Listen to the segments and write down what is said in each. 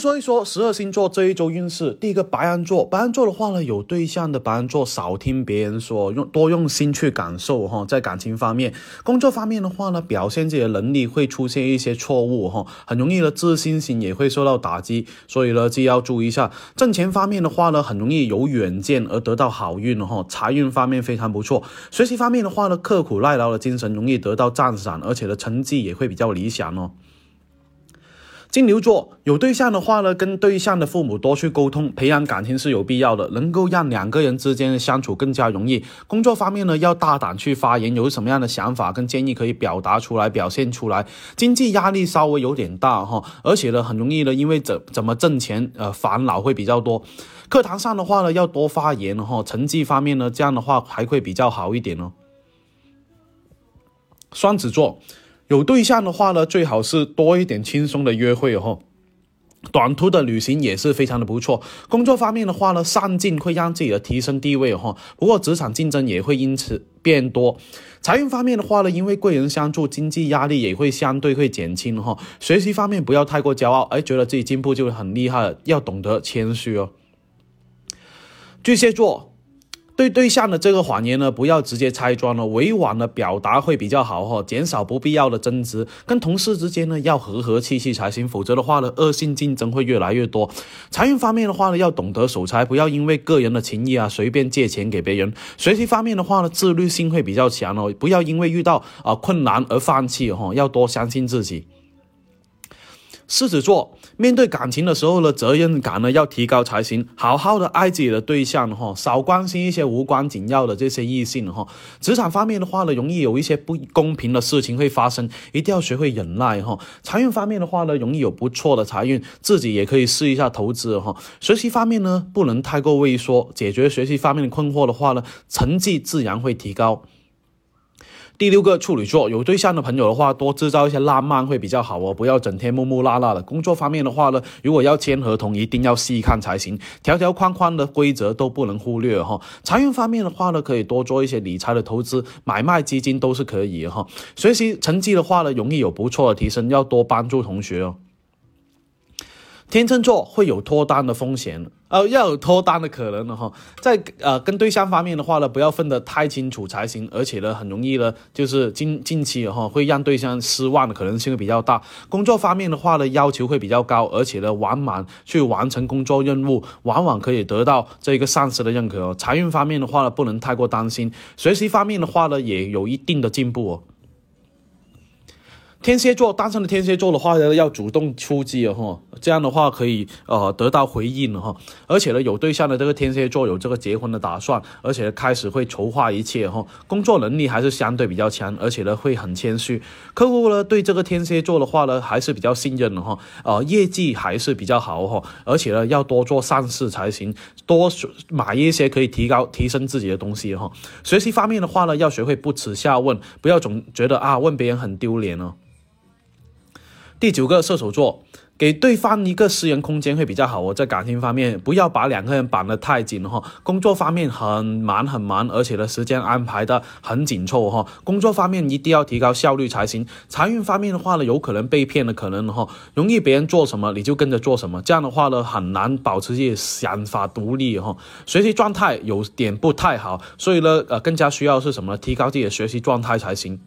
说一说十二星座这一周运势。第一个白羊座，白羊座的话呢，有对象的白羊座少听别人说，用多用心去感受哈。在感情方面，工作方面的话呢，表现自己的能力会出现一些错误哈，很容易的自信心也会受到打击，所以呢，就要注意一下。挣钱方面的话呢，很容易有远见而得到好运哈，财运方面非常不错。学习方面的话呢，刻苦耐劳的精神容易得到赞赏，而且的成绩也会比较理想哦。金牛座有对象的话呢，跟对象的父母多去沟通，培养感情是有必要的，能够让两个人之间的相处更加容易。工作方面呢，要大胆去发言，有什么样的想法跟建议可以表达出来、表现出来。经济压力稍微有点大哈，而且呢，很容易呢，因为怎怎么挣钱，呃，烦恼会比较多。课堂上的话呢，要多发言哈，成绩方面呢，这样的话还会比较好一点哦。双子座。有对象的话呢，最好是多一点轻松的约会哦。短途的旅行也是非常的不错。工作方面的话呢，上进会让自己的提升地位哈。不过职场竞争也会因此变多。财运方面的话呢，因为贵人相助，经济压力也会相对会减轻哈。学习方面不要太过骄傲，哎，觉得自己进步就很厉害，要懂得谦虚哦。巨蟹座。对对象的这个谎言呢，不要直接拆穿了，委婉的表达会比较好哈，减少不必要的争执。跟同事之间呢，要和和气气才行，否则的话呢，恶性竞争会越来越多。财运方面的话呢，要懂得守财，不要因为个人的情谊啊，随便借钱给别人。学习方面的话呢，自律性会比较强哦，不要因为遇到啊困难而放弃哈，要多相信自己。狮子座面对感情的时候呢，责任感呢要提高才行。好好的爱自己的对象哈，少关心一些无关紧要的这些异性哈。职场方面的话呢，容易有一些不公平的事情会发生，一定要学会忍耐哈。财运方面的话呢，容易有不错的财运，自己也可以试一下投资哈。学习方面呢，不能太过畏缩，解决学习方面的困惑的话呢，成绩自然会提高。第六个处女座有对象的朋友的话，多制造一些浪漫会比较好哦，不要整天木木拉拉的。工作方面的话呢，如果要签合同，一定要细看才行，条条框框的规则都不能忽略哈。财运方面的话呢，可以多做一些理财的投资，买卖基金都是可以哈。学习成绩的话呢，容易有不错的提升，要多帮助同学哦。天秤座会有脱单的风险，呃，要有脱单的可能的哈。在呃跟对象方面的话呢，不要分得太清楚才行，而且呢，很容易呢，就是近近期哈会让对象失望的可能性会比较大。工作方面的话呢，要求会比较高，而且呢，完满去完成工作任务，往往可以得到这个上司的认可。财运方面的话呢，不能太过担心。学习方面的话呢，也有一定的进步哦。天蝎座单身的天蝎座的话呢，要主动出击哦，这样的话可以呃得到回应了哈。而且呢，有对象的这个天蝎座有这个结婚的打算，而且开始会筹划一切哈。工作能力还是相对比较强，而且呢会很谦虚。客户呢对这个天蝎座的话呢还是比较信任的哈。呃，业绩还是比较好哈。而且呢要多做善事才行，多买一些可以提高提升自己的东西哈。学习方面的话呢，要学会不耻下问，不要总觉得啊问别人很丢脸哦。第九个射手座，给对方一个私人空间会比较好我。在感情方面，不要把两个人绑得太紧哈。工作方面很忙很忙，而且呢时间安排的很紧凑哈。工作方面一定要提高效率才行。财运方面的话呢，有可能被骗的可能哈，容易别人做什么你就跟着做什么，这样的话呢很难保持自己想法独立哈。学习状态有点不太好，所以呢呃更加需要是什么？提高自己的学习状态才行。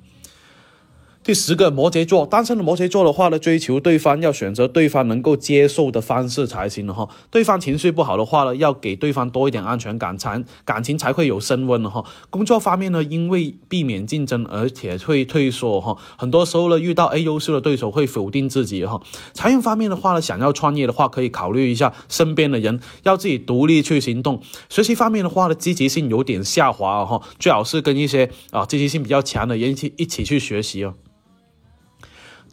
第十个摩羯座，单身的摩羯座的话呢，追求对方要选择对方能够接受的方式才行了哈。对方情绪不好的话呢，要给对方多一点安全感，才感情才会有升温的哈。工作方面呢，因为避免竞争，而且会退缩哈。很多时候呢，遇到 A 优秀的对手会否定自己哈。财运方面的话呢，想要创业的话，可以考虑一下身边的人，要自己独立去行动。学习方面的话呢，积极性有点下滑哈，最好是跟一些啊积极性比较强的人一起一起去学习哦。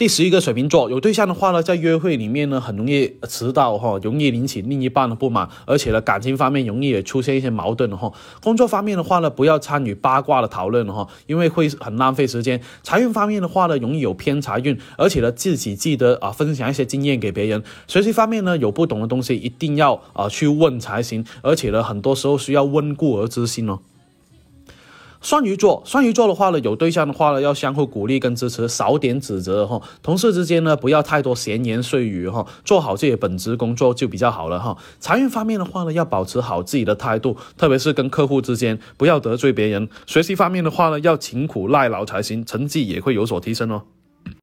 第十一个水瓶座有对象的话呢，在约会里面呢，很容易迟到哈，容易引起另一半的不满，而且呢，感情方面容易也出现一些矛盾哈。工作方面的话呢，不要参与八卦的讨论哈，因为会很浪费时间。财运方面的话呢，容易有偏财运，而且呢，自己记得啊，分享一些经验给别人。学习方面呢，有不懂的东西一定要啊去问才行，而且呢，很多时候需要温故而知新哦。双鱼座，双鱼座的话呢，有对象的话呢，要相互鼓励跟支持，少点指责哈。同事之间呢，不要太多闲言碎语哈，做好自己本职工作就比较好了哈。财运方面的话呢，要保持好自己的态度，特别是跟客户之间，不要得罪别人。学习方面的话呢，要勤苦耐劳才行，成绩也会有所提升哦。